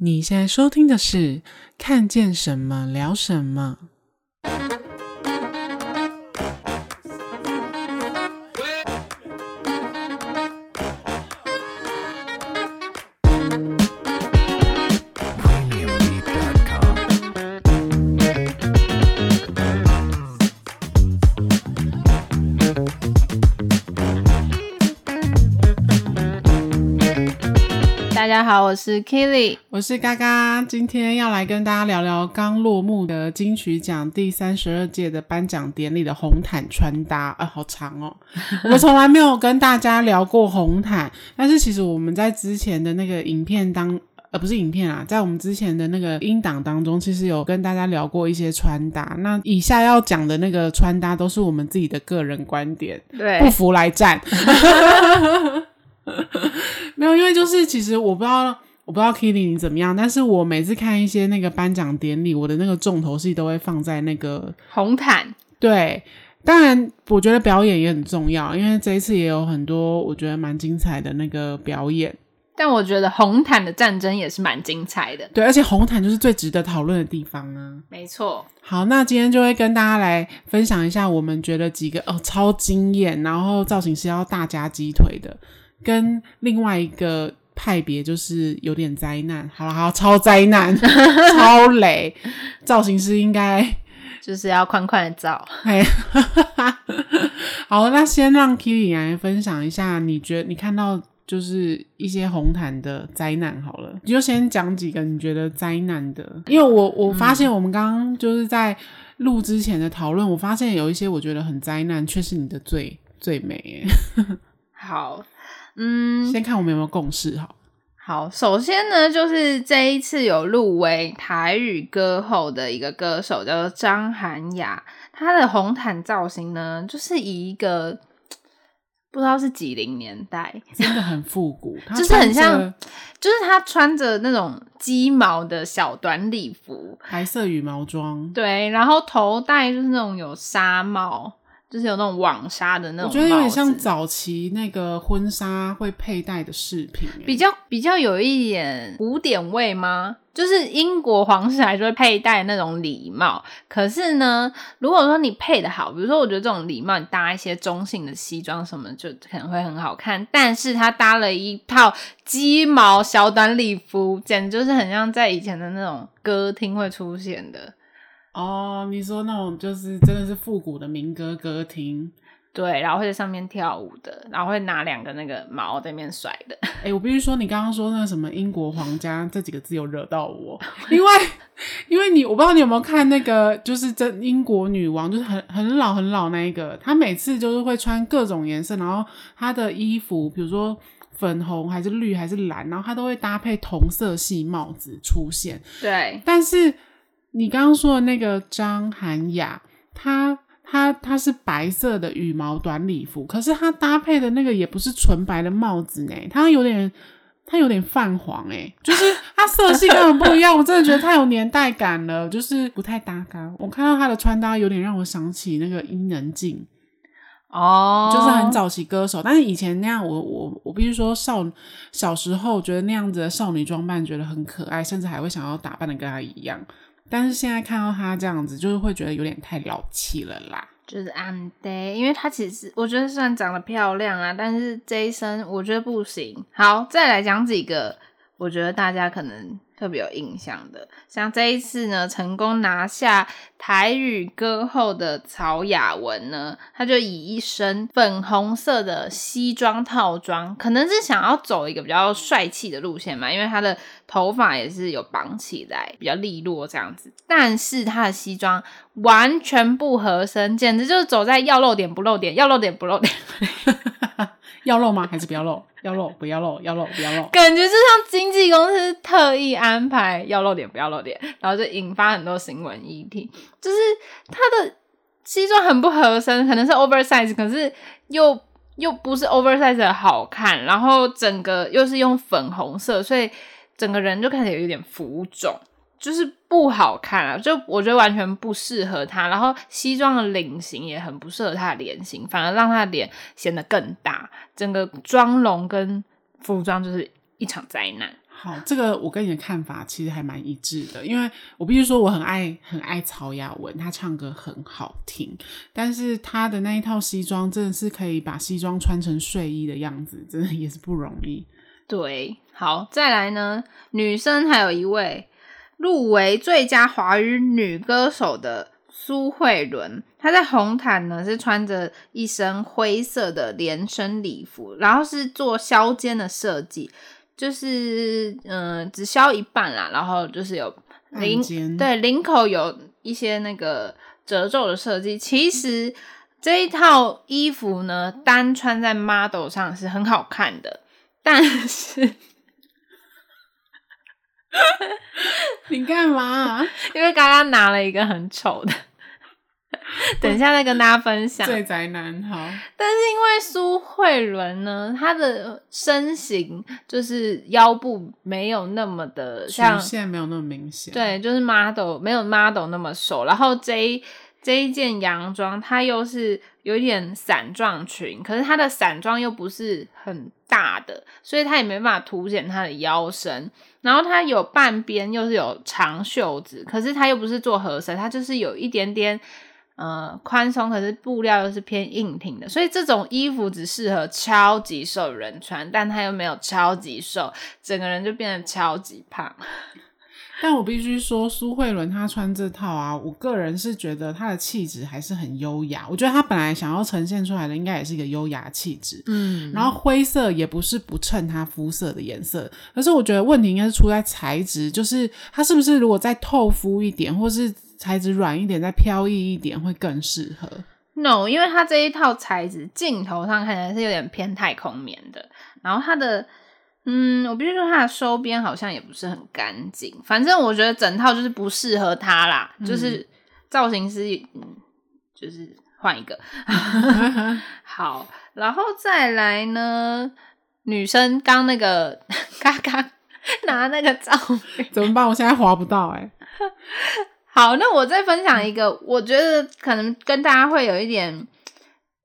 你现在收听的是《看见什么聊什么》。好，我是 Killy，我是嘎嘎，今天要来跟大家聊聊刚落幕的金曲奖第三十二届的颁奖典礼的红毯穿搭，啊，好长哦！我们从来没有跟大家聊过红毯，但是其实我们在之前的那个影片当，呃，不是影片啊，在我们之前的那个音档当中，其实有跟大家聊过一些穿搭。那以下要讲的那个穿搭都是我们自己的个人观点，对，不服来战。没有，因为就是其实我不知道，我不知道 Kitty 你怎么样，但是我每次看一些那个颁奖典礼，我的那个重头戏都会放在那个红毯。对，当然我觉得表演也很重要，因为这一次也有很多我觉得蛮精彩的那个表演。但我觉得红毯的战争也是蛮精彩的。对，而且红毯就是最值得讨论的地方啊。没错。好，那今天就会跟大家来分享一下，我们觉得几个哦超惊艳，然后造型师要大夹鸡腿的。跟另外一个派别就是有点灾难，好了，好超灾难，超雷，造型师应该 就是要宽宽的造。哎，好，那先让 Kitty 来分享一下，你觉得你看到就是一些红毯的灾难好了，你就先讲几个你觉得灾难的，因为我我发现我们刚刚就是在录之前的讨论，我发现有一些我觉得很灾难，却是你的最最美。好。嗯，先看我们有没有共识哈。好，首先呢，就是这一次有入围台语歌后的一个歌手叫做张涵雅，她的红毯造型呢，就是以一个不知道是几零年代，真的很复古，就是很像，就是她穿着那种鸡毛的小短礼服，白色羽毛装，对，然后头戴就是那种有纱帽。就是有那种网纱的那种，我觉得有点像早期那个婚纱会佩戴的饰品，比较比较有一点古典味吗？就是英国皇室还是会佩戴那种礼帽，可是呢，如果说你配的好，比如说我觉得这种礼帽你搭一些中性的西装什么，就可能会很好看。但是他搭了一套鸡毛小短礼服，简直就是很像在以前的那种歌厅会出现的。哦，你说那种就是真的是复古的民歌歌厅，对，然后会在上面跳舞的，然后会拿两个那个毛在那边甩的。哎、欸，我必须说，你刚刚说那个什么英国皇家这几个字有惹到我，因为因为你我不知道你有没有看那个，就是真英国女王，就是很很老很老那一个，她每次就是会穿各种颜色，然后她的衣服，比如说粉红还是绿还是蓝，然后她都会搭配同色系帽子出现。对，但是。你刚刚说的那个张涵雅，她她她是白色的羽毛短礼服，可是她搭配的那个也不是纯白的帽子呢，她有点她有点泛黄诶，就是她色系根本不一样，我真的觉得太有年代感了，就是不太搭嘎。我看到她的穿搭有点让我想起那个伊能静哦，就是很早期歌手，但是以前那样我我我必须说少小时候觉得那样子的少女装扮觉得很可爱，甚至还会想要打扮的跟她一样。但是现在看到她这样子，就是会觉得有点太老气了啦。就是安对，因为她其实我觉得虽然长得漂亮啊，但是这一身我觉得不行。好，再来讲几个，我觉得大家可能。特别有印象的，像这一次呢，成功拿下台语歌后的曹雅雯呢，她就以一身粉红色的西装套装，可能是想要走一个比较帅气的路线嘛，因为她的头发也是有绑起来，比较利落这样子。但是他的西装完全不合身，简直就是走在要露点不露点，要露点不露点。要露吗？还是不要露？要露不要露？要露不要露？感觉就像经纪公司特意安排要露点不要露点，然后就引发很多新闻议题。就是他的西装很不合身，可能是 oversize，可是又又不是 oversize 的好看，然后整个又是用粉红色，所以整个人就看起来有点浮肿。就是不好看啊，就我觉得完全不适合他。然后西装的领型也很不适合他的脸型，反而让他的脸显得更大。整个妆容跟服装就是一场灾难。好，这个我跟你的看法其实还蛮一致的，因为我必须说我很爱很爱曹雅雯，她唱歌很好听，但是她的那一套西装真的是可以把西装穿成睡衣的样子，真的也是不容易。对，好，再来呢，女生还有一位入围最佳华语女歌手的苏慧伦，她在红毯呢是穿着一身灰色的连身礼服，然后是做削肩的设计。就是嗯、呃，只削一半啦，然后就是有领对领口有一些那个褶皱的设计。其实这一套衣服呢，单穿在 model 上是很好看的，但是 你干嘛？因为刚刚拿了一个很丑的。等一下再跟大家分享。最宅男哈，但是因为苏慧伦呢，她的身形就是腰部没有那么的像，曲线没有那么明显。对，就是 model 没有 model 那么瘦。然后这一这一件洋装，它又是有一点散状裙，可是它的散状又不是很大的，所以它也没办法凸显它的腰身。然后它有半边又是有长袖子，可是它又不是做合身，它就是有一点点。呃，宽松，可是布料又是偏硬挺的，所以这种衣服只适合超级瘦人穿，但他又没有超级瘦，整个人就变得超级胖。但我必须说，苏慧伦她穿这套啊，我个人是觉得她的气质还是很优雅。我觉得她本来想要呈现出来的，应该也是一个优雅气质。嗯，然后灰色也不是不衬她肤色的颜色，可是我觉得问题应该是出在材质，就是它是不是如果再透肤一点，或是。材质软一点，再飘逸一点会更适合。No，因为它这一套材质镜头上看起来是有点偏太空棉的，然后它的，嗯，我必须说它的收边好像也不是很干净。反正我觉得整套就是不适合它啦，嗯、就是造型师，嗯，就是换一个。好，然后再来呢，女生刚那个刚刚 拿那个照片怎么办？我现在划不到哎、欸。好，那我再分享一个，我觉得可能跟大家会有一点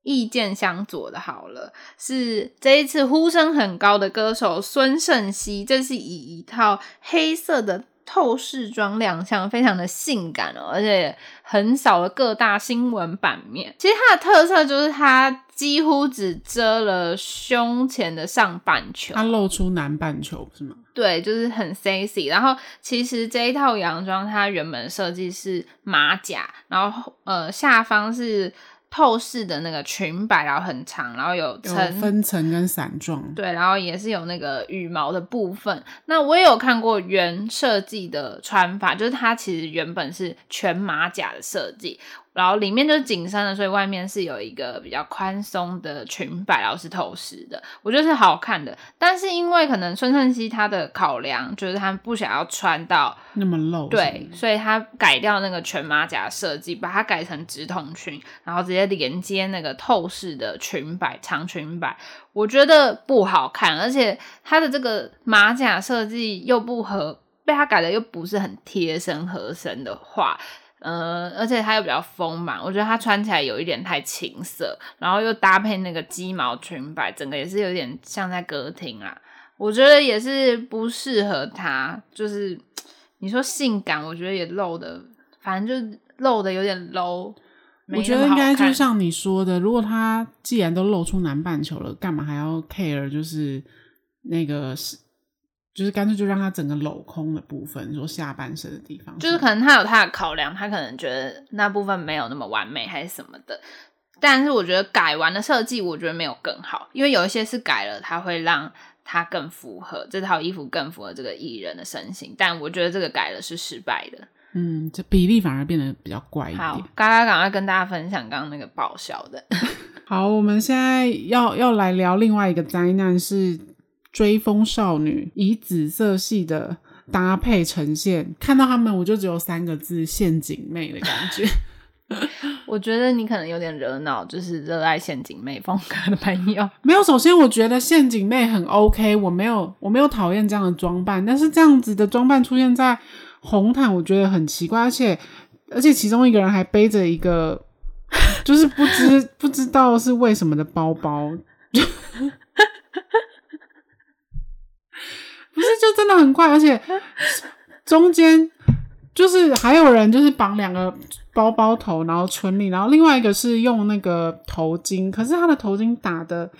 意见相左的。好了，是这一次呼声很高的歌手孙盛熙，这是以一套黑色的透视装亮相，非常的性感哦，而且很少了各大新闻版面。其实它的特色就是它几乎只遮了胸前的上半球，它露出南半球是吗？对，就是很 sexy。然后其实这一套洋装它原本设计是马甲，然后呃下方是透视的那个裙摆，然后很长，然后有分层跟伞状。对，然后也是有那个羽毛的部分。那我也有看过原设计的穿法，就是它其实原本是全马甲的设计。然后里面就是紧身的，所以外面是有一个比较宽松的裙摆，然后是透视的，我觉得是好看的。但是因为可能孙盛熙他的考量，就是他不想要穿到那么露，对，所以他改掉那个全马甲设计，把它改成直筒裙，然后直接连接那个透视的裙摆长裙摆，我觉得不好看，而且他的这个马甲设计又不合，被他改的又不是很贴身合身的话。呃，而且它又比较丰满，我觉得它穿起来有一点太青涩，然后又搭配那个鸡毛裙摆，整个也是有点像在歌厅啊。我觉得也是不适合它，就是你说性感，我觉得也露的，反正就露的有点 low。我觉得应该就像你说的，如果她既然都露出南半球了，干嘛还要 care？就是那个是。就是干脆就让他整个镂空的部分，说下半身的地方，就是可能他有他的考量，他可能觉得那部分没有那么完美，还是什么的。但是我觉得改完的设计，我觉得没有更好，因为有一些是改了，它会让它更符合这套衣服，更符合这个艺人的身形。但我觉得这个改了是失败的，嗯，这比例反而变得比较怪一点。好，刚刚赶快跟大家分享刚刚那个爆笑的。好，我们现在要要来聊另外一个灾难是。追风少女以紫色系的搭配呈现，看到他们我就只有三个字：陷阱妹的感觉。我觉得你可能有点惹恼，就是热爱陷阱妹风格的朋友。没有，首先我觉得陷阱妹很 OK，我没有我没有讨厌这样的装扮，但是这样子的装扮出现在红毯，我觉得很奇怪，而且而且其中一个人还背着一个 就是不知不知道是为什么的包包。不是就真的很快，而且中间就是还有人就是绑两个包包头，然后村里，然后另外一个是用那个头巾，可是他的头巾打的，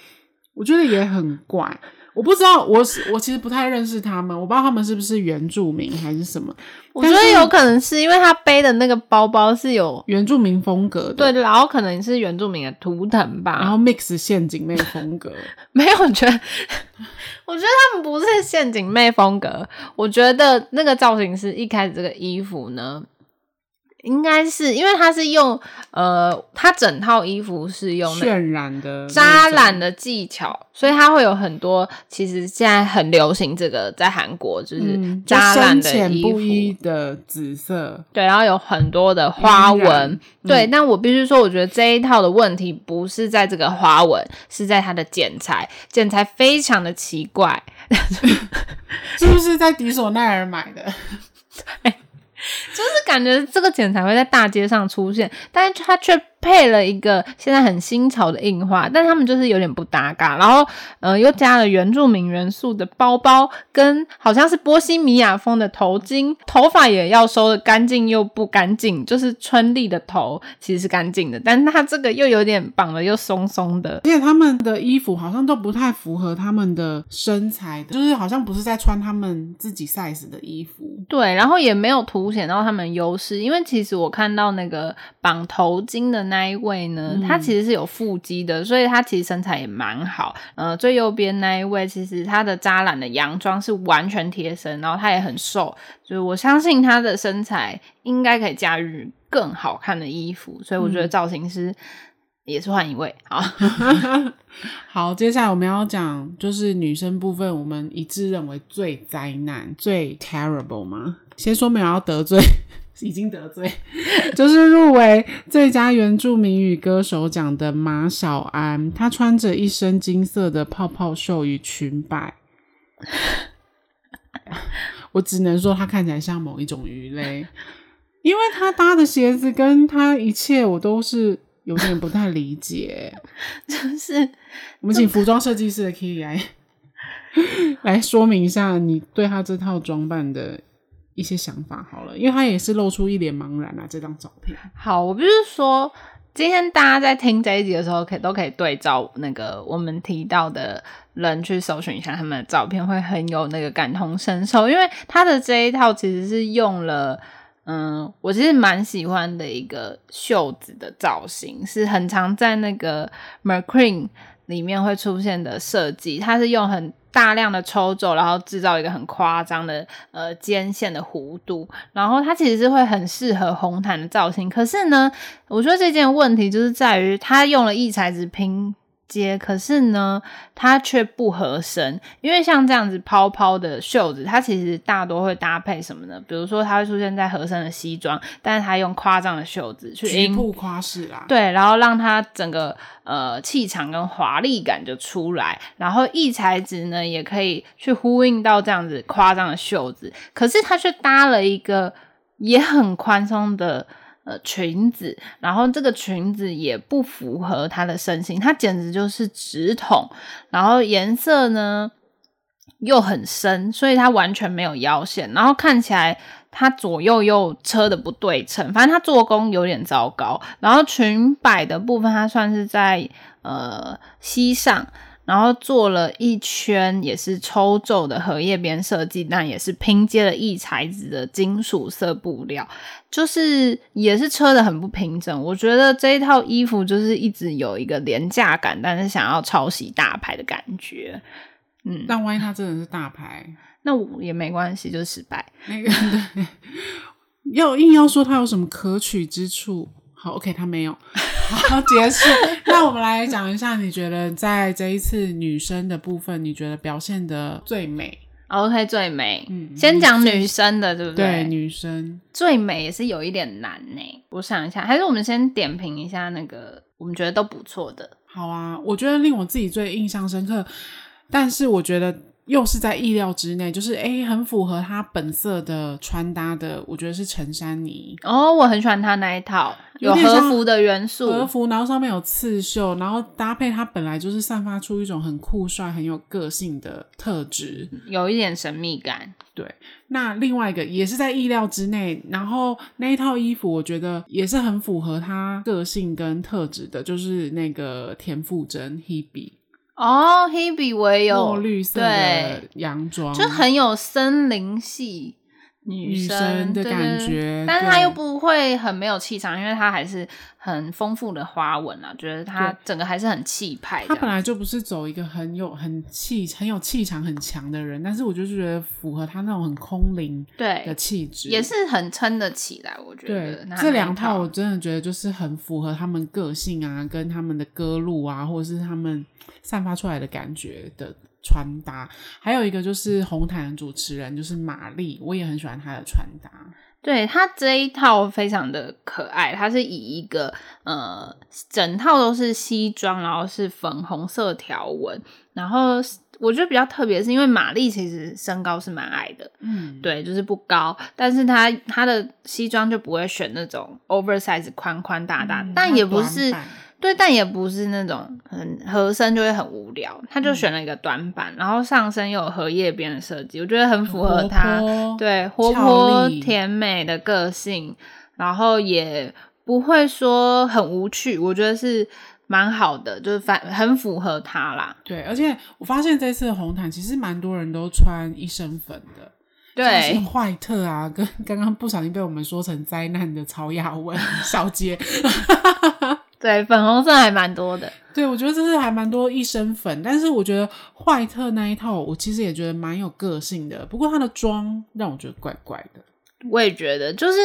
我觉得也很怪。我不知道，我是我其实不太认识他们，我不知道他们是不是原住民还是什么。我觉得有可能是因为他背的那个包包是有原住民风格的，对，然后可能是原住民的图腾吧，然后 mix 陷阱妹风格。没有，我觉得，我觉得他们不是陷阱妹风格。我觉得那个造型师一开始这个衣服呢。应该是因为它是用呃，它整套衣服是用渲染的扎染的技巧，所以它会有很多。其实现在很流行这个，在韩国就是扎染的衣服，嗯、不的紫色，对，然后有很多的花纹，嗯、对。但我必须说，我觉得这一套的问题不是在这个花纹，是在它的剪裁，剪裁非常的奇怪，是不是在迪索奈尔买的？对。就是感觉这个剪裁会在大街上出现，但是他却配了一个现在很新潮的印花，但他们就是有点不搭嘎。然后，呃，又加了原住民元素的包包，跟好像是波西米亚风的头巾，头发也要收的干净又不干净。就是春丽的头其实是干净的，但是它这个又有点绑的又松松的，而且他们的衣服好像都不太符合他们的身材的，就是好像不是在穿他们自己 size 的衣服。对，然后也没有凸显到他们优势，因为其实我看到那个绑头巾的那。那一位呢？他其实是有腹肌的，所以他其实身材也蛮好。呃，最右边那一位，其实他的扎染的洋装是完全贴身，然后他也很瘦，所以我相信他的身材应该可以驾驭更好看的衣服。所以我觉得造型师也是换一位。好，好，接下来我们要讲就是女生部分，我们一致认为最灾难、最 terrible 吗？先说没有要得罪。已经得罪，就是入围最佳原住民语歌手奖的马小安，他穿着一身金色的泡泡袖与裙摆，我只能说他看起来像某一种鱼类，因为他搭的鞋子跟他一切我都是有点不太理解，就是我们请服装设计师的 Key 来来说明一下你对他这套装扮的。一些想法好了，因为他也是露出一脸茫然啊。这张照片，好，我不是说今天大家在听这一集的时候，可以都可以对照那个我们提到的人去搜寻一下他们的照片，会很有那个感同身受。因为他的这一套其实是用了，嗯，我其实蛮喜欢的一个袖子的造型，是很常在那个 McQueen 里面会出现的设计，它是用很。大量的抽走，然后制造一个很夸张的呃肩线的弧度，然后它其实是会很适合红毯的造型。可是呢，我觉得这件问题就是在于它用了异材质拼。接，可是呢，它却不合身，因为像这样子泡泡的袖子，它其实大多会搭配什么呢？比如说，它会出现在合身的西装，但是它用夸张的袖子去局部夸饰啦，对，然后让它整个呃气场跟华丽感就出来，然后异材质呢也可以去呼应到这样子夸张的袖子，可是它却搭了一个也很宽松的。呃，裙子，然后这个裙子也不符合她的身形，它简直就是直筒，然后颜色呢又很深，所以它完全没有腰线，然后看起来它左右又车的不对称，反正它做工有点糟糕。然后裙摆的部分，它算是在呃膝上。然后做了一圈也是抽皱的荷叶边设计，但也是拼接了异材质的金属色布料，就是也是车的很不平整。我觉得这一套衣服就是一直有一个廉价感，但是想要抄袭大牌的感觉。嗯，但万一它真的是大牌，那我也没关系，就是失败。那 个对，要硬要说它有什么可取之处。好，OK，他没有，好，结束。那我们来讲一下，你觉得在这一次女生的部分，你觉得表现的最美？OK，最美。嗯，先讲女生的，对不对？对，女生最美也是有一点难呢。我想一下，还是我们先点评一下那个我们觉得都不错的。好啊，我觉得令我自己最印象深刻，但是我觉得又是在意料之内，就是诶很符合他本色的穿搭的，我觉得是陈珊妮。哦，我很喜欢他那一套，有和服的元素，和服，然后上面有刺绣，然后搭配他本来就是散发出一种很酷帅、很有个性的特质，有一点神秘感。对，那另外一个也是在意料之内，然后那一套衣服我觉得也是很符合他个性跟特质的，就是那个田馥甄 Hebe。哦，Hebe 我也有。墨绿色的洋装，就很有森林系女生，的感觉，但是她又不会很没有气场，因为她还是很丰富的花纹啊，觉得她整个还是很气派。她本来就不是走一个很有很气很有气场很强的人，但是我就觉得符合她那种很空灵对的气质，也是很撑得起来。我觉得对这两套我真的觉得就是很符合他们个性啊，跟他们的歌路啊，或者是他们。散发出来的感觉的穿搭，还有一个就是红毯主持人，就是玛丽，我也很喜欢她的穿搭。对，她这一套非常的可爱，它是以一个呃整套都是西装，然后是粉红色条纹，然后我觉得比较特别是因为玛丽其实身高是蛮矮的，嗯，对，就是不高，但是她她的西装就不会选那种 oversize 宽宽大大，嗯，但也不是。对，但也不是那种很合身就会很无聊，他就选了一个短板，嗯、然后上身又有荷叶边的设计，我觉得很符合他，对，活泼甜美的个性，然后也不会说很无趣，我觉得是蛮好的，就是反很符合他啦。对，而且我发现这次的红毯其实蛮多人都穿一身粉的，对，像坏特啊，跟刚刚不小心被我们说成灾难的曹雅雯小姐。对，粉红色还蛮多的。对，我觉得这是还蛮多一身粉，但是我觉得坏特那一套，我其实也觉得蛮有个性的。不过他的妆让我觉得怪怪的。我也觉得，就是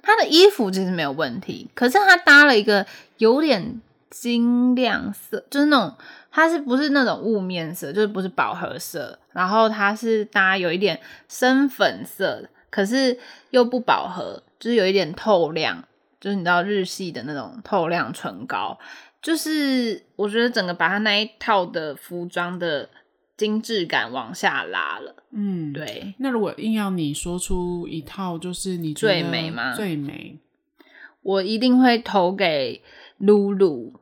他的衣服其实没有问题，可是他搭了一个有点金亮色，就是那种它是不是那种雾面色，就是不是饱和色，然后它是搭有一点深粉色，可是又不饱和，就是有一点透亮。就是你知道日系的那种透亮唇膏，就是我觉得整个把它那一套的服装的精致感往下拉了。嗯，对。那如果硬要你说出一套，就是你最美吗？最美，我一定会投给露露。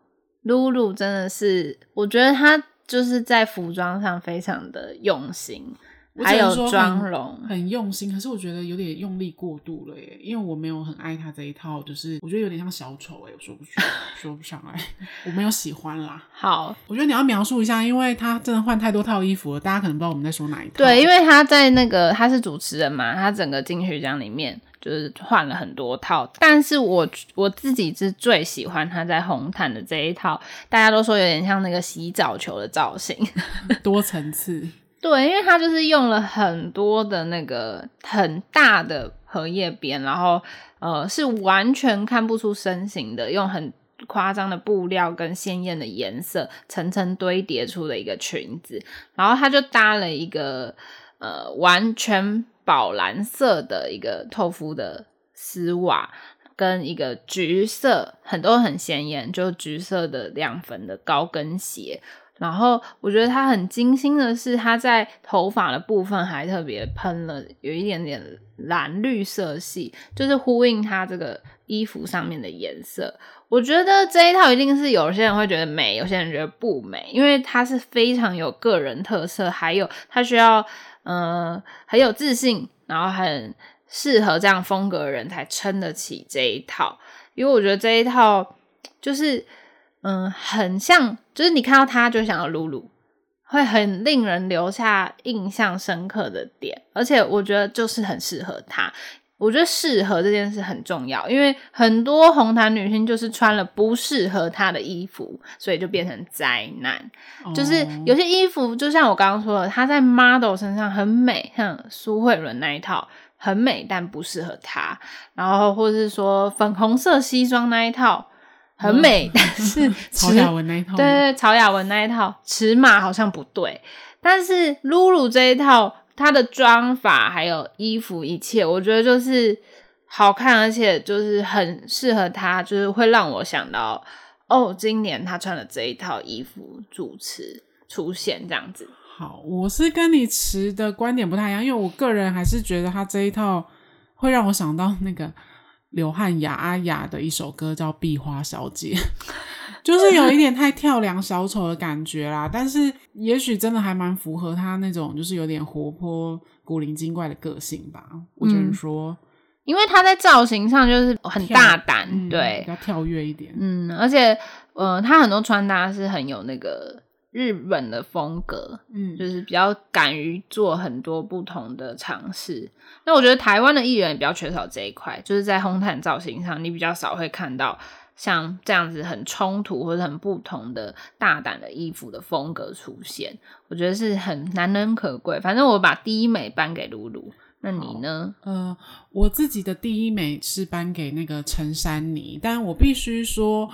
露露真的是，我觉得她就是在服装上非常的用心。还有妆容很用心，可是我觉得有点用力过度了耶。因为我没有很爱他这一套，就是我觉得有点像小丑哎，我说不出，说不上来，我没有喜欢啦。好，我觉得你要描述一下，因为他真的换太多套衣服了，大家可能不知道我们在说哪一套。对，因为他在那个他是主持人嘛，他整个金曲奖里面就是换了很多套，但是我我自己是最喜欢他在红毯的这一套，大家都说有点像那个洗澡球的造型，多层次。对，因为它就是用了很多的那个很大的荷叶边，然后呃是完全看不出身形的，用很夸张的布料跟鲜艳的颜色层层堆叠出的一个裙子，然后它就搭了一个呃完全宝蓝色的一个透肤的丝袜，跟一个橘色很多很鲜艳就橘色的亮粉的高跟鞋。然后我觉得他很精心的是，他在头发的部分还特别喷了有一点点蓝绿色系，就是呼应他这个衣服上面的颜色。我觉得这一套一定是有些人会觉得美，有些人觉得不美，因为它是非常有个人特色，还有他需要呃很有自信，然后很适合这样风格的人才撑得起这一套。因为我觉得这一套就是。嗯，很像，就是你看到他就想要露露，会很令人留下印象深刻的点，而且我觉得就是很适合他。我觉得适合这件事很重要，因为很多红毯女星就是穿了不适合她的衣服，所以就变成灾难。Oh. 就是有些衣服，就像我刚刚说的，她在 model 身上很美，像苏慧伦那一套很美，但不适合她。然后或者是说粉红色西装那一套。很美，但是曹雅文那一套，对对对，曹雅文那一套尺码好像不对，但是露露这一套，她的妆法还有衣服一切，我觉得就是好看，而且就是很适合她，就是会让我想到哦，今年她穿的这一套衣服主持出现这样子。好，我是跟你持的观点不太一样，因为我个人还是觉得她这一套会让我想到那个刘汉雅阿雅的一首歌叫《壁花小姐》，就是有一点太跳梁小丑的感觉啦。但是也许真的还蛮符合她那种就是有点活泼、古灵精怪的个性吧。我只能说。嗯因为他在造型上就是很大胆，嗯、对，比较跳跃一点，嗯，而且，呃，他很多穿搭是很有那个日本的风格，嗯，就是比较敢于做很多不同的尝试。那我觉得台湾的艺人也比较缺少这一块，就是在红毯造型上，你比较少会看到像这样子很冲突或者很不同的大胆的衣服的风格出现。我觉得是很难能可贵。反正我把第一美颁给露露。那你呢？呃，我自己的第一美是颁给那个陈珊妮，但我必须说，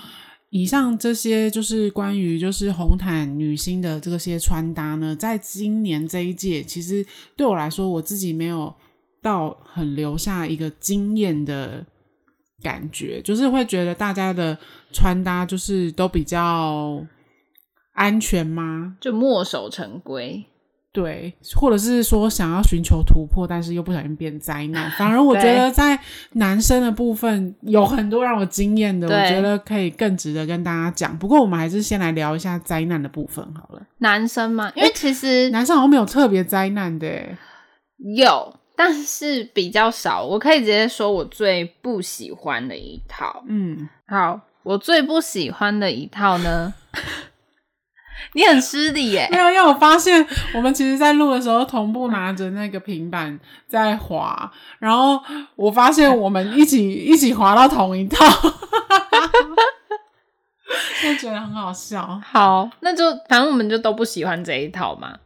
以上这些就是关于就是红毯女星的这些穿搭呢，在今年这一届，其实对我来说，我自己没有到很留下一个惊艳的感觉，就是会觉得大家的穿搭就是都比较安全吗？就墨守成规。对，或者是说想要寻求突破，但是又不小心变灾难。反而我觉得在男生的部分有很多让我惊艳的，我觉得可以更值得跟大家讲。不过我们还是先来聊一下灾难的部分好了。男生嘛，因为其实男生好像没有特别灾难的，有，但是比较少。我可以直接说我最不喜欢的一套。嗯，好，我最不喜欢的一套呢。你很失礼耶！没有，因为我发现我们其实，在录的时候同步拿着那个平板在滑，然后我发现我们一起一起滑到同一套，就觉得很好笑。好，那就反正我们就都不喜欢这一套嘛。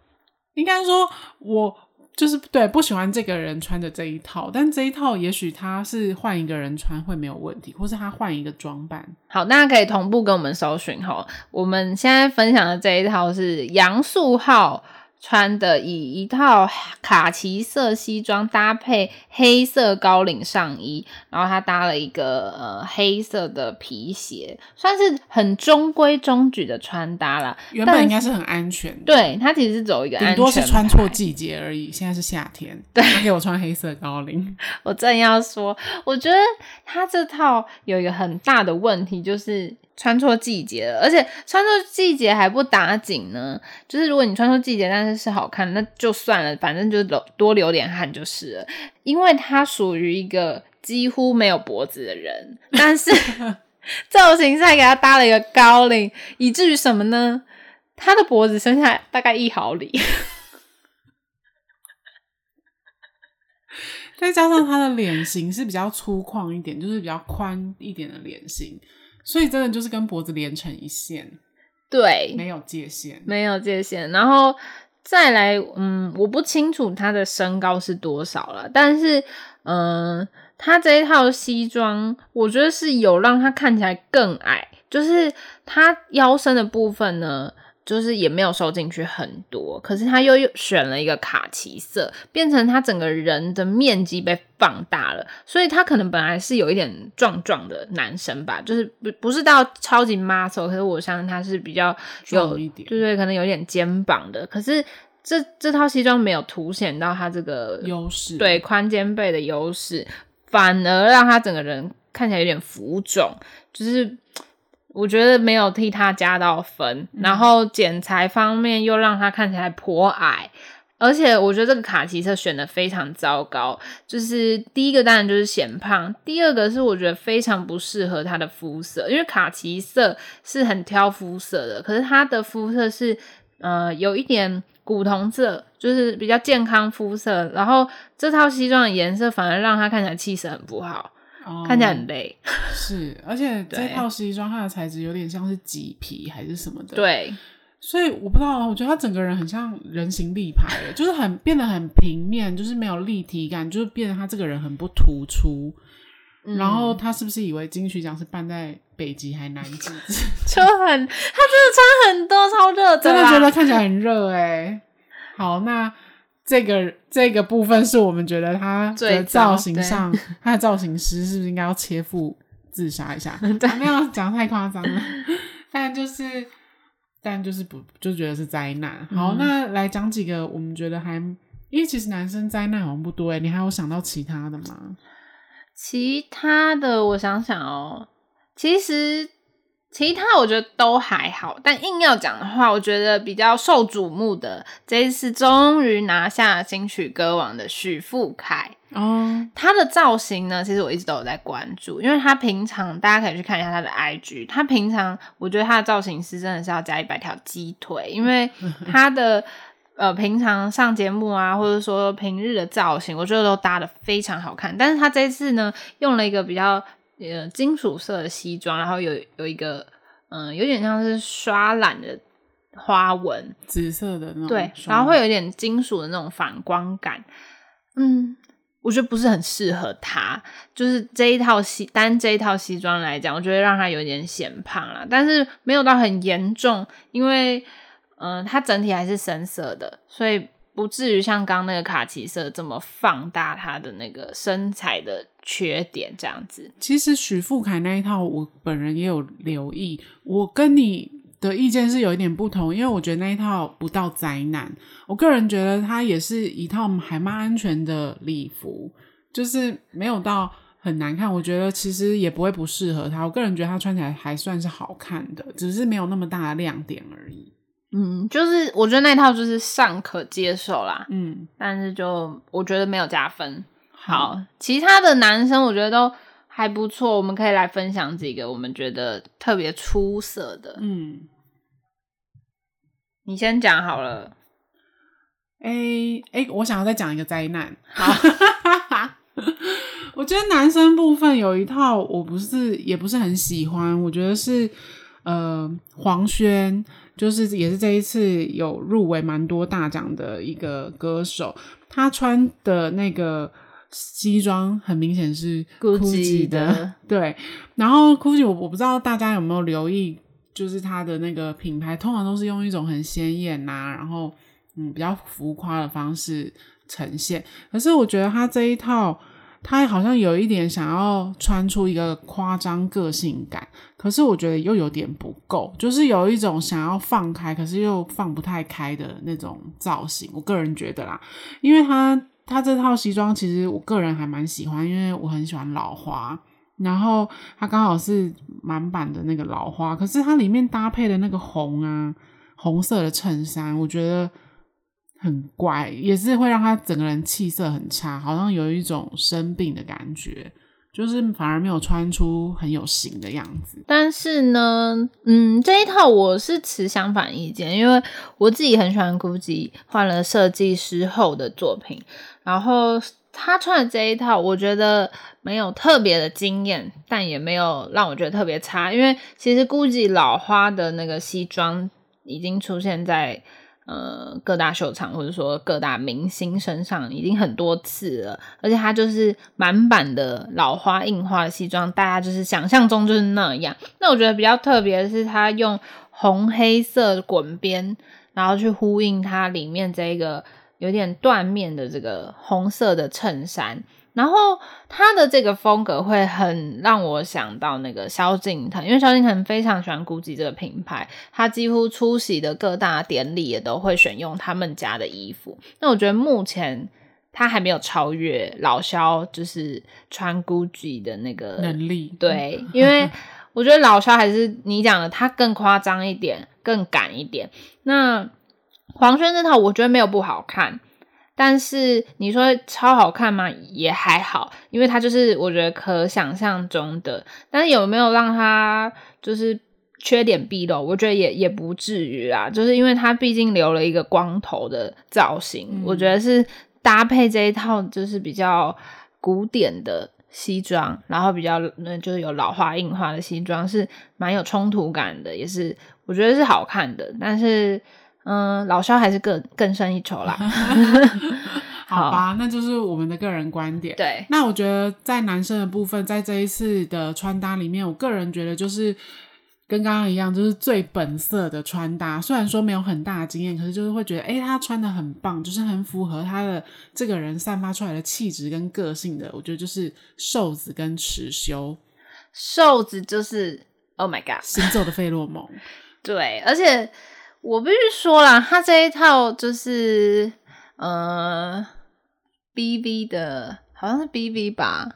应该说我。就是对，不喜欢这个人穿的这一套，但这一套也许他是换一个人穿会没有问题，或是他换一个装扮。好，大家可以同步跟我们搜寻哈。我们现在分享的这一套是杨素浩。穿的以一套卡其色西装搭配黑色高领上衣，然后他搭了一个呃黑色的皮鞋，算是很中规中矩的穿搭啦。原本应该是很安全的，对，他其实是走一个安全，顶多是穿错季节而已。现在是夏天，对，他给我穿黑色高领。我正要说，我觉得他这套有一个很大的问题，就是。穿错季节了，而且穿错季节还不打紧呢。就是如果你穿错季节，但是是好看，那就算了，反正就流多流点汗就是了。因为他属于一个几乎没有脖子的人，但是造型上给他搭了一个高领，以至于什么呢？他的脖子剩下大概一毫米，再加上他的脸型是比较粗犷一点，就是比较宽一点的脸型。所以真的就是跟脖子连成一线，对，没有界限，没有界限。然后再来，嗯，我不清楚他的身高是多少了，但是，嗯，他这一套西装，我觉得是有让他看起来更矮，就是他腰身的部分呢。就是也没有收进去很多，可是他又又选了一个卡其色，变成他整个人的面积被放大了，所以他可能本来是有一点壮壮的男生吧，就是不不是到超级 muscle，可是我相信他是比较有一点，对对，可能有点肩膀的，可是这这套西装没有凸显到他这个优势，对，宽肩背的优势，反而让他整个人看起来有点浮肿，就是。我觉得没有替他加到分，嗯、然后剪裁方面又让他看起来颇矮，而且我觉得这个卡其色选的非常糟糕。就是第一个当然就是显胖，第二个是我觉得非常不适合他的肤色，因为卡其色是很挑肤色的，可是他的肤色是呃有一点古铜色，就是比较健康肤色，然后这套西装的颜色反而让他看起来气色很不好。Oh, 看起来很累，是，而且这套西装它的材质有点像是麂皮还是什么的，对，所以我不知道，我觉得他整个人很像人形立牌，就是很变得很平面，就是没有立体感，就是变得他这个人很不突出。嗯、然后他是不是以为金曲奖是办在北极还南极？就很，他真的穿很多，超热的，真的觉得看起来很热哎。好，那。这个这个部分是我们觉得他的造型上，他的造型师是不是应该要切腹自杀一下？没有讲太夸张了，但就是但就是不就觉得是灾难。好，嗯、那来讲几个我们觉得还，因为其实男生灾难好像不多诶，你还有想到其他的吗？其他的我想想哦，其实。其他我觉得都还好，但硬要讲的话，我觉得比较受瞩目的这一次终于拿下金曲歌王的许富凯哦，他的造型呢，其实我一直都有在关注，因为他平常大家可以去看一下他的 IG，他平常我觉得他的造型师真的是要加一百条鸡腿，因为他的呃平常上节目啊，或者说平日的造型，我觉得都搭的非常好看，但是他这次呢，用了一个比较。呃，金属色的西装，然后有有一个，嗯、呃，有点像是刷染的花纹，紫色的那种，对，然后会有点金属的那种反光感。嗯，我觉得不是很适合他，就是这一套西单这一套西装来讲，我觉得让他有点显胖了，但是没有到很严重，因为，嗯、呃，它整体还是深色的，所以。不至于像刚那个卡其色这么放大他的那个身材的缺点这样子。其实许富凯那一套，我本人也有留意。我跟你的意见是有一点不同，因为我觉得那一套不到灾难。我个人觉得它也是一套还蛮安全的礼服，就是没有到很难看。我觉得其实也不会不适合他。我个人觉得他穿起来还算是好看的，只是没有那么大的亮点而已。嗯，就是我觉得那套就是尚可接受啦，嗯，但是就我觉得没有加分。好，嗯、其他的男生我觉得都还不错，我们可以来分享几个我们觉得特别出色的。嗯，你先讲好了。哎哎、欸欸，我想要再讲一个灾难。好，我觉得男生部分有一套，我不是也不是很喜欢，我觉得是呃黄轩。就是也是这一次有入围蛮多大奖的一个歌手，他穿的那个西装很明显是 Gucci 的，的对。然后 Gucci 我我不知道大家有没有留意，就是他的那个品牌通常都是用一种很鲜艳呐，然后嗯比较浮夸的方式呈现。可是我觉得他这一套。他好像有一点想要穿出一个夸张个性感，可是我觉得又有点不够，就是有一种想要放开，可是又放不太开的那种造型。我个人觉得啦，因为他他这套西装其实我个人还蛮喜欢，因为我很喜欢老花，然后它刚好是满版的那个老花，可是它里面搭配的那个红啊，红色的衬衫，我觉得。很怪，也是会让他整个人气色很差，好像有一种生病的感觉，就是反而没有穿出很有型的样子。但是呢，嗯，这一套我是持相反意见，因为我自己很喜欢 GUCCI 换了设计师后的作品，然后他穿的这一套，我觉得没有特别的惊艳，但也没有让我觉得特别差，因为其实 GUCCI 老花的那个西装已经出现在。呃，各大秀场或者说各大明星身上已经很多次了，而且它就是满版的老花印花西装，大家就是想象中就是那样。那我觉得比较特别的是，它用红黑色滚边，然后去呼应它里面这个有点缎面的这个红色的衬衫。然后他的这个风格会很让我想到那个萧敬腾，因为萧敬腾非常喜欢 GUCCI 这个品牌，他几乎出席的各大典礼也都会选用他们家的衣服。那我觉得目前他还没有超越老萧，就是穿 GUCCI 的那个 能力。对，因为我觉得老萧还是你讲的，他更夸张一点，更敢一点。那黄轩这套我觉得没有不好看。但是你说超好看吗？也还好，因为它就是我觉得可想象中的。但是有没有让它就是缺点毕露？我觉得也也不至于啦，就是因为它毕竟留了一个光头的造型，嗯、我觉得是搭配这一套就是比较古典的西装，然后比较那就是有老花印花的西装，是蛮有冲突感的，也是我觉得是好看的，但是。嗯，老肖还是更更胜一筹啦。好吧，那就是我们的个人观点。对，那我觉得在男生的部分，在这一次的穿搭里面，我个人觉得就是跟刚刚一样，就是最本色的穿搭。虽然说没有很大的经验，可是就是会觉得，哎，他穿的很棒，就是很符合他的这个人散发出来的气质跟个性的。我觉得就是瘦子跟持修，瘦子就是 Oh my God，行走的费洛蒙。对，而且。我必须说啦，他这一套就是呃，B V 的，好像是 B V 吧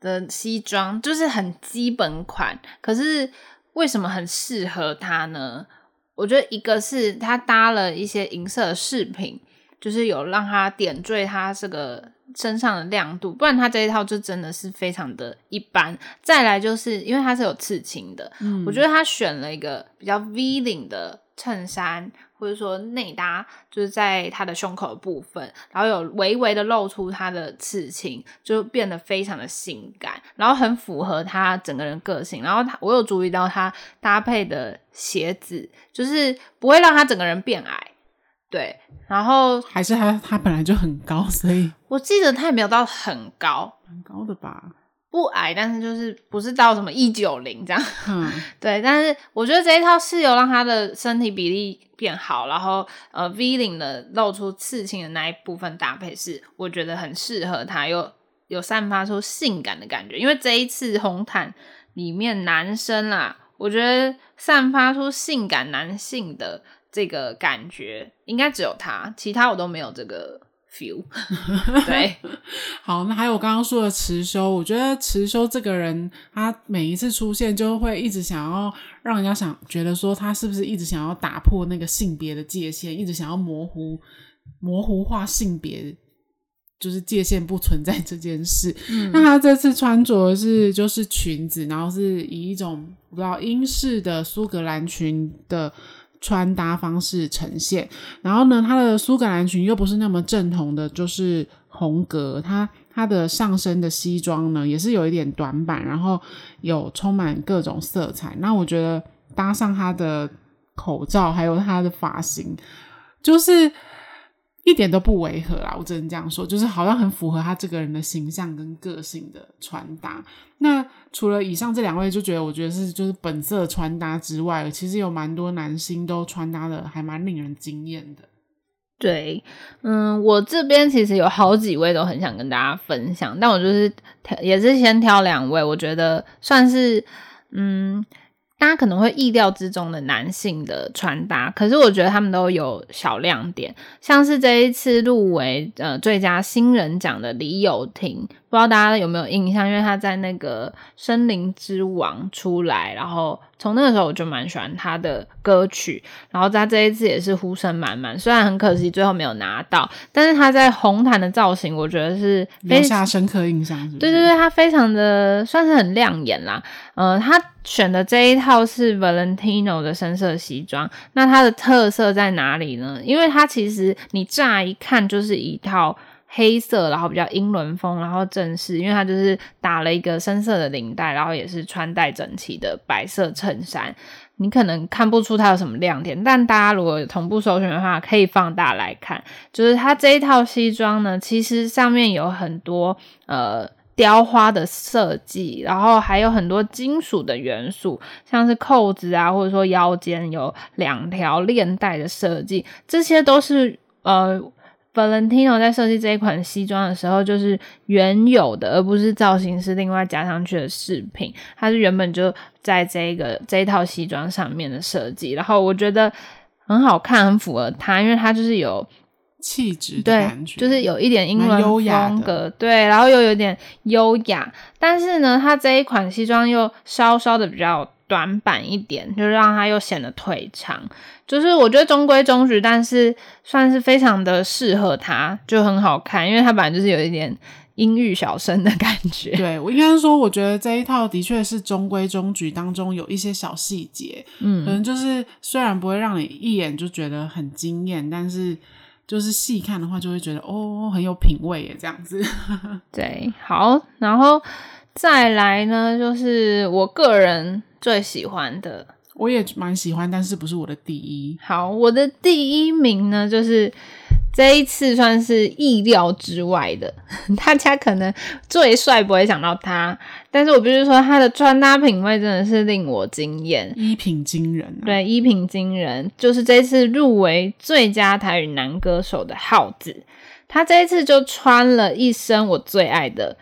的西装，就是很基本款。可是为什么很适合他呢？我觉得一个是他搭了一些银色的饰品，就是有让他点缀他这个身上的亮度，不然他这一套就真的是非常的一般。再来就是因为他是有刺青的，嗯，我觉得他选了一个比较 V 领的衬衫，或者说内搭，就是在他的胸口的部分，然后有微微的露出他的刺青，就变得非常的性感，然后很符合他整个人个性。然后他，我有注意到他搭配的鞋子，就是不会让他整个人变矮。对，然后还是他他本来就很高，所以我记得他也没有到很高，蛮高的吧？不矮，但是就是不是到什么一九零这样。嗯，对，但是我觉得这一套是有让他的身体比例变好，然后呃 V 领的露出刺青的那一部分搭配是我觉得很适合他，又有散发出性感的感觉。因为这一次红毯里面男生啊，我觉得散发出性感男性的。这个感觉应该只有他，其他我都没有这个 feel。对，好，那还有我刚刚说的持修，我觉得持修这个人，他每一次出现就会一直想要让人家想觉得说他是不是一直想要打破那个性别的界限，一直想要模糊模糊化性别，就是界限不存在这件事。嗯，那他这次穿着的是就是裙子，然后是以一种不知道英式的苏格兰裙的。穿搭方式呈现，然后呢，它的苏格兰裙又不是那么正统的，就是红格。它它的上身的西装呢，也是有一点短板，然后有充满各种色彩。那我觉得搭上他的口罩，还有他的发型，就是。一点都不违和啦，我只能这样说，就是好像很符合他这个人的形象跟个性的穿搭。那除了以上这两位，就觉得我觉得是就是本色穿搭之外，其实有蛮多男星都穿搭的还蛮令人惊艳的。对，嗯，我这边其实有好几位都很想跟大家分享，但我就是，也是先挑两位，我觉得算是嗯。大家可能会意料之中的男性的穿搭，可是我觉得他们都有小亮点，像是这一次入围呃最佳新人奖的李友廷，不知道大家有没有印象？因为他在那个《森林之王》出来，然后。从那个时候我就蛮喜欢他的歌曲，然后他这一次也是呼声满满，虽然很可惜最后没有拿到，但是他在红毯的造型，我觉得是留下深刻印象是不是？对对对，他非常的算是很亮眼啦。呃，他选的这一套是 Valentino 的深色西装，那它的特色在哪里呢？因为它其实你乍一看就是一套。黑色，然后比较英伦风，然后正式，因为它就是打了一个深色的领带，然后也是穿戴整齐的白色衬衫。你可能看不出它有什么亮点，但大家如果同步搜寻的话，可以放大来看。就是它这一套西装呢，其实上面有很多呃雕花的设计，然后还有很多金属的元素，像是扣子啊，或者说腰间有两条链带的设计，这些都是呃。Valentino 在设计这一款西装的时候，就是原有的，而不是造型师另外加上去的饰品。它是原本就在这个这一套西装上面的设计，然后我觉得很好看，很符合它，因为它就是有气质的感觉，就是有一点英伦风格，对，然后又有点优雅。但是呢，它这一款西装又稍稍的比较短板一点，就让它又显得腿长。就是我觉得中规中矩，但是算是非常的适合他，就很好看，因为他本来就是有一点阴郁小生的感觉。对，我应该说，我觉得这一套的确是中规中矩，当中有一些小细节，嗯，可能就是虽然不会让你一眼就觉得很惊艳，但是就是细看的话，就会觉得哦，很有品味耶，这样子。对，好，然后再来呢，就是我个人最喜欢的。我也蛮喜欢，但是不是我的第一。好，我的第一名呢，就是这一次算是意料之外的，大家可能最帅不会想到他，但是我必须说他的穿搭品味真的是令我惊艳，衣品惊人啊。对，衣品惊人，就是这次入围最佳台语男歌手的浩子，他这一次就穿了一身我最爱的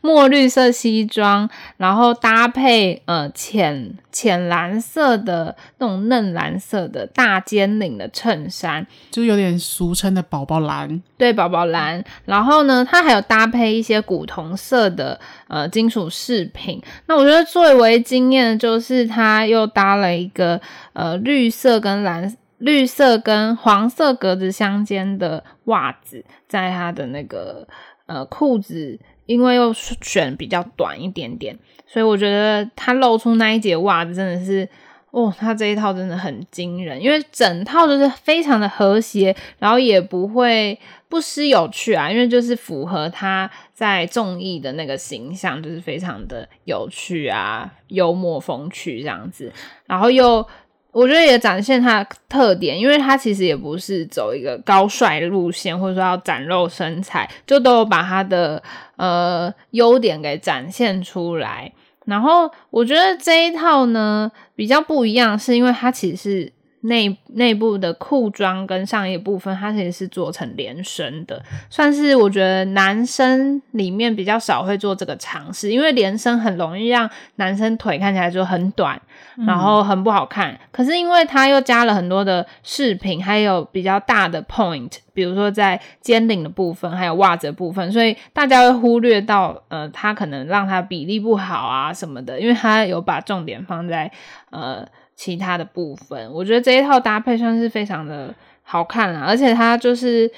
墨绿色西装，然后搭配呃浅浅蓝色的那种嫩蓝色的大尖领的衬衫，就有点俗称的宝宝蓝。对，宝宝蓝。然后呢，它还有搭配一些古铜色的呃金属饰品。那我觉得最为惊艳的就是它又搭了一个呃绿色跟蓝绿色跟黄色格子相间的袜子，在它的那个呃裤子。因为又选比较短一点点，所以我觉得他露出那一截袜子真的是，哦，他这一套真的很惊人。因为整套就是非常的和谐，然后也不会不失有趣啊，因为就是符合他在综艺的那个形象，就是非常的有趣啊，幽默风趣这样子，然后又。我觉得也展现他的特点，因为他其实也不是走一个高帅路线，或者说要展露身材，就都有把他的呃优点给展现出来。然后我觉得这一套呢比较不一样，是因为它其实。内内部的裤装跟上衣部分，它其实是做成连身的，算是我觉得男生里面比较少会做这个尝试，因为连身很容易让男生腿看起来就很短，然后很不好看。嗯、可是因为它又加了很多的饰品，还有比较大的 point，比如说在肩领的部分，还有袜子的部分，所以大家会忽略到，呃，它可能让它比例不好啊什么的，因为它有把重点放在，呃。其他的部分，我觉得这一套搭配算是非常的好看啦，而且它就是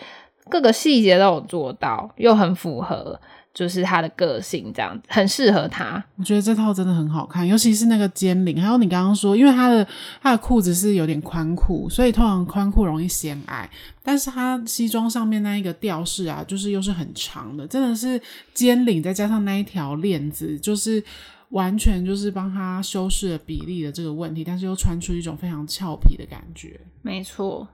各个细节都有做到，又很符合就是他的个性，这样子很适合他。我觉得这套真的很好看，尤其是那个肩领，还有你刚刚说，因为他的他的裤子是有点宽裤，所以通常宽裤容易显矮，但是他西装上面那一个吊饰啊，就是又是很长的，真的是肩领再加上那一条链子，就是。完全就是帮他修饰了比例的这个问题，但是又穿出一种非常俏皮的感觉。没错，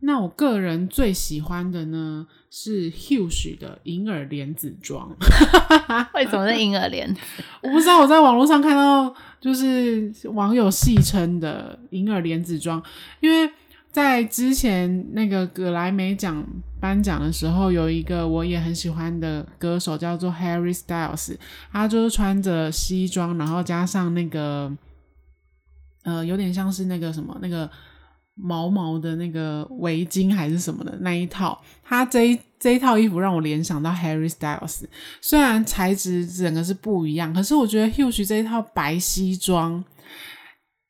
那我个人最喜欢的呢是 Huge 的银耳莲子装。为什么是银耳莲？我不知道，我在网络上看到就是网友戏称的银耳莲子装，因为。在之前那个葛莱美奖颁奖的时候，有一个我也很喜欢的歌手叫做 Harry Styles，他就是穿着西装，然后加上那个呃，有点像是那个什么那个毛毛的那个围巾还是什么的那一套。他这一这一套衣服让我联想到 Harry Styles，虽然材质整个是不一样，可是我觉得 Huge 这一套白西装。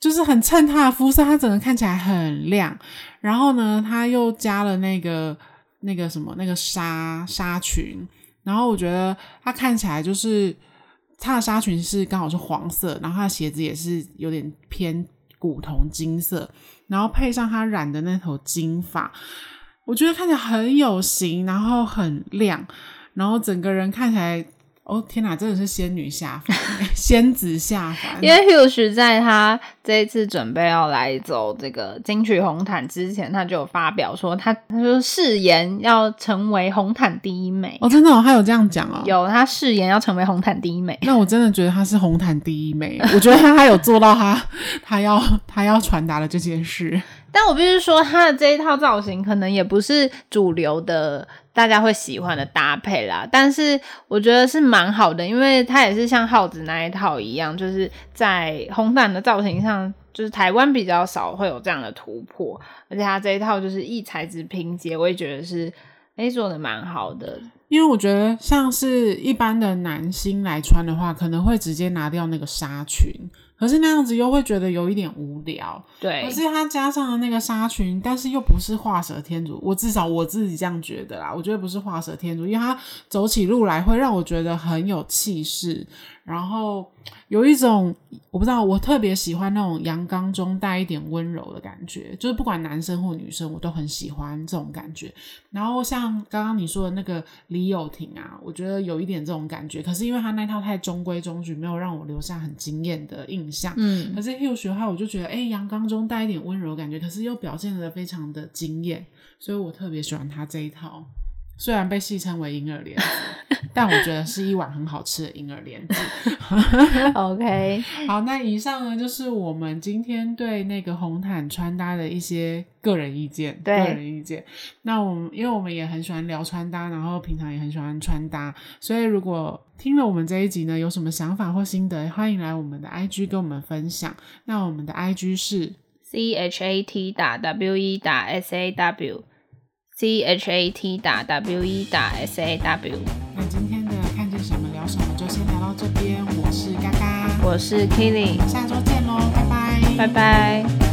就是很衬他的肤色，他整个看起来很亮。然后呢，他又加了那个那个什么那个纱纱裙。然后我觉得它看起来就是它的纱裙是刚好是黄色，然后它的鞋子也是有点偏古铜金色，然后配上它染的那头金发，我觉得看起来很有型，然后很亮，然后整个人看起来。哦天哪，真的是仙女下凡，仙子下凡。因为 Huge 在他这一次准备要来走这个金曲红毯之前，他就有发表说他他说誓言要成为红毯第一美。哦，真的哦，他有这样讲哦。有，他誓言要成为红毯第一美。那我真的觉得他是红毯第一美，我觉得他还有做到他他要他要传达的这件事。但我必须说，他的这一套造型可能也不是主流的。大家会喜欢的搭配啦，但是我觉得是蛮好的，因为它也是像耗子那一套一样，就是在红毯的造型上，就是台湾比较少会有这样的突破，而且它这一套就是异材质拼接，我也觉得是诶做的蛮好的。因为我觉得像是一般的男星来穿的话，可能会直接拿掉那个纱裙。可是那样子又会觉得有一点无聊，对。可是它加上了那个纱裙，但是又不是画蛇添足，我至少我自己这样觉得啦。我觉得不是画蛇添足，因为它走起路来会让我觉得很有气势。然后有一种我不知道，我特别喜欢那种阳刚中带一点温柔的感觉，就是不管男生或女生，我都很喜欢这种感觉。然后像刚刚你说的那个李友廷啊，我觉得有一点这种感觉，可是因为他那套太中规中矩，没有让我留下很惊艳的印象。嗯，可是 Huge 的话，我就觉得，哎，阳刚中带一点温柔感觉，可是又表现得非常的惊艳，所以我特别喜欢他这一套。虽然被戏称为银耳莲子，但我觉得是一碗很好吃的银耳莲子。OK，好，那以上呢就是我们今天对那个红毯穿搭的一些个人意见。对，个人意见。那我们因为我们也很喜欢聊穿搭，然后平常也很喜欢穿搭，所以如果听了我们这一集呢，有什么想法或心得，欢迎来我们的 IG 跟我们分享。那我们的 IG 是 C H A T 打 W E 打 S A W。C H A T 打 W E 打 S A W。那今天的看见什么聊什么就先聊到这边。我是嘎嘎，我是 Killing，下周见喽，拜拜，拜拜。